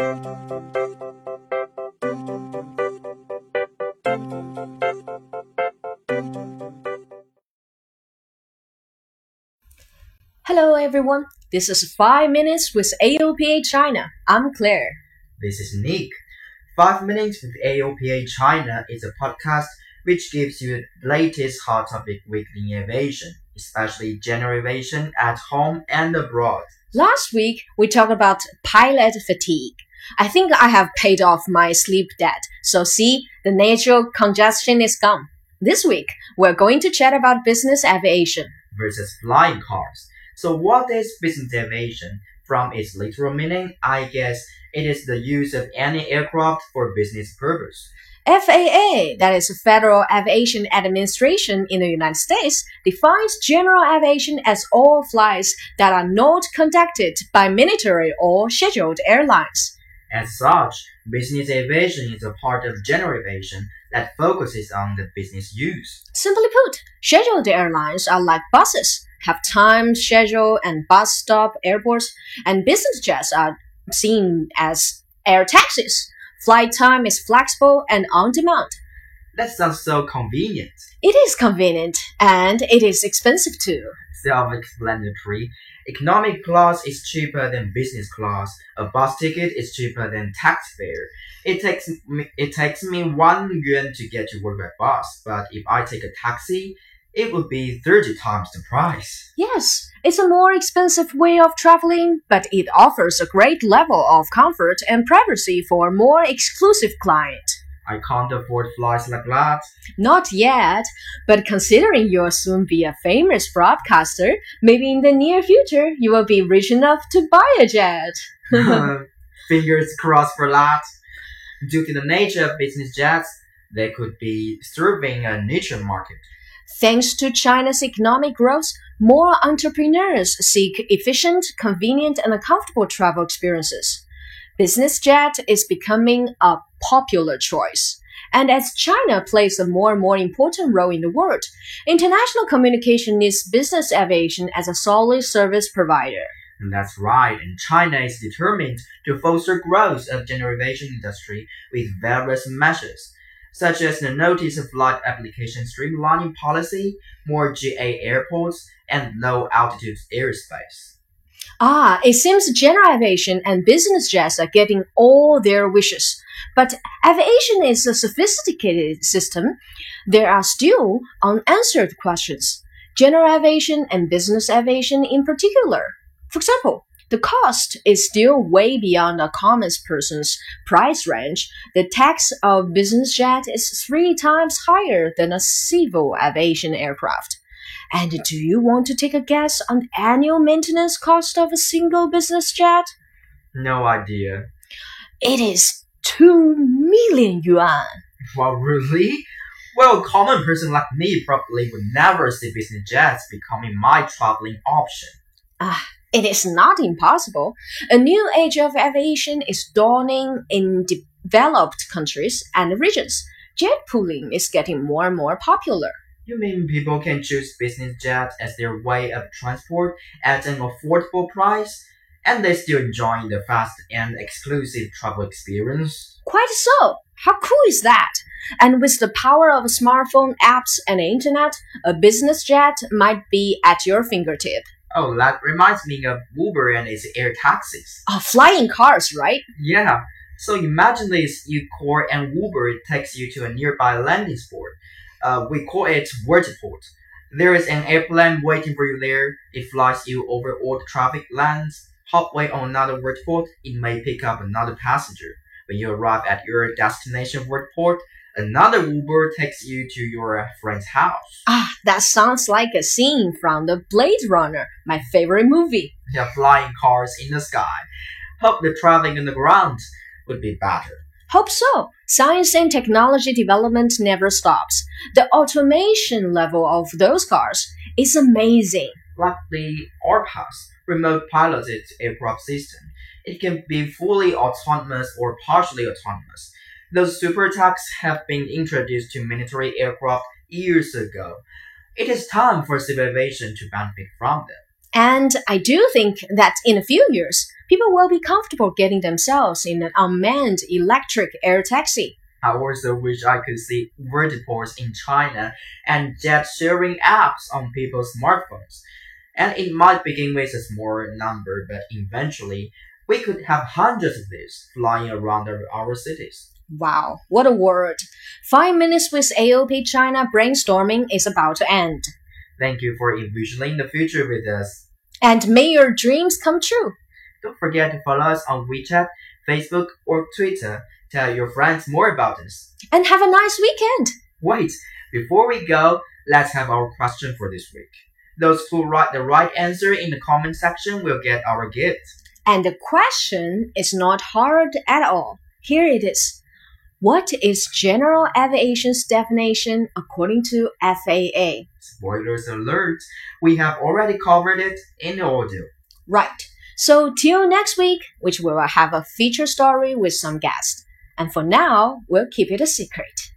Hello everyone, this is 5 Minutes with AOPA China. I'm Claire. This is Nick. Five Minutes with AOPA China is a podcast which gives you the latest hot topic weekly in aviation, especially general aviation at home and abroad. Last week we talked about pilot fatigue. I think I have paid off my sleep debt, so see, the natural congestion is gone. This week we're going to chat about business aviation. versus flying cars. So what is business aviation? From its literal meaning, I guess it is the use of any aircraft for business purpose. FAA, that is Federal Aviation Administration in the United States, defines general aviation as all flights that are not conducted by military or scheduled airlines. As such, business aviation is a part of general aviation that focuses on the business use. Simply put, scheduled airlines are like buses, have time, schedule, and bus stop airports, and business jets are seen as air taxis. Flight time is flexible and on demand. That sounds so convenient. It is convenient and it is expensive too. Self-explanatory. Economic class is cheaper than business class. A bus ticket is cheaper than taxi fare. It takes me, it takes me one yuan to get to work by bus, but if I take a taxi, it would be 30 times the price. Yes, it's a more expensive way of traveling, but it offers a great level of comfort and privacy for a more exclusive client. I can't afford flights like that. Not yet, but considering you'll soon be a famous broadcaster, maybe in the near future you will be rich enough to buy a jet. Fingers crossed for that. Due to the nature of business jets, they could be serving a niche market. Thanks to China's economic growth, more entrepreneurs seek efficient, convenient, and comfortable travel experiences. Business jet is becoming a popular choice. And as China plays a more and more important role in the world, international communication needs business aviation as a solid service provider. And that's right, and China is determined to foster growth of general aviation industry with various measures, such as the Notice of Flight Application Streamlining Policy, more GA airports, and low altitude airspace. Ah, it seems general aviation and business jets are getting all their wishes. But aviation is a sophisticated system. There are still unanswered questions. General aviation and business aviation in particular. For example, the cost is still way beyond a common person's price range. The tax of business jet is three times higher than a civil aviation aircraft. And do you want to take a guess on the annual maintenance cost of a single business jet? No idea. It is 2 million yuan. Well, really? Well, a common person like me probably would never see business jets becoming my traveling option. Ah, it is not impossible. A new age of aviation is dawning in developed countries and regions. Jet pooling is getting more and more popular. You mean people can choose business jet as their way of transport at an affordable price, and they still enjoy the fast and exclusive travel experience? Quite so. How cool is that? And with the power of smartphone apps and internet, a business jet might be at your fingertip. Oh, that reminds me of Uber and its air taxis. Ah, flying cars, right? Yeah. So imagine this: you call an Uber, takes you to a nearby landing spot. Uh, we call it vertiport. There is an airplane waiting for you there. It flies you over all the traffic lanes. Halfway on another vertiport, it may pick up another passenger. When you arrive at your destination vertiport, another Uber takes you to your friend's house. Ah, that sounds like a scene from the Blade Runner, my favorite movie. Are flying cars in the sky. Hope the traffic on the ground would be better. Hope so. Science and technology development never stops. The automation level of those cars is amazing. Like the RPAS, remote piloted aircraft system. It can be fully autonomous or partially autonomous. Those super attacks have been introduced to military aircraft years ago. It is time for civil aviation to benefit from them. And I do think that in a few years, people will be comfortable getting themselves in an unmanned electric air taxi. I also wish I could see vertiports in China and jet sharing apps on people's smartphones. And it might begin with a small number, but eventually we could have hundreds of these flying around our, our cities. Wow, what a word! Five minutes with AOPA China brainstorming is about to end. Thank you for envisioning the future with us. And may your dreams come true. Don't forget to follow us on WeChat, Facebook, or Twitter. Tell your friends more about us. And have a nice weekend. Wait, before we go, let's have our question for this week. Those who write the right answer in the comment section will get our gift. And the question is not hard at all. Here it is. What is general aviation's definition according to FAA? Spoilers alert, we have already covered it in the audio. Right. So till next week, which we will have a feature story with some guests. And for now, we'll keep it a secret.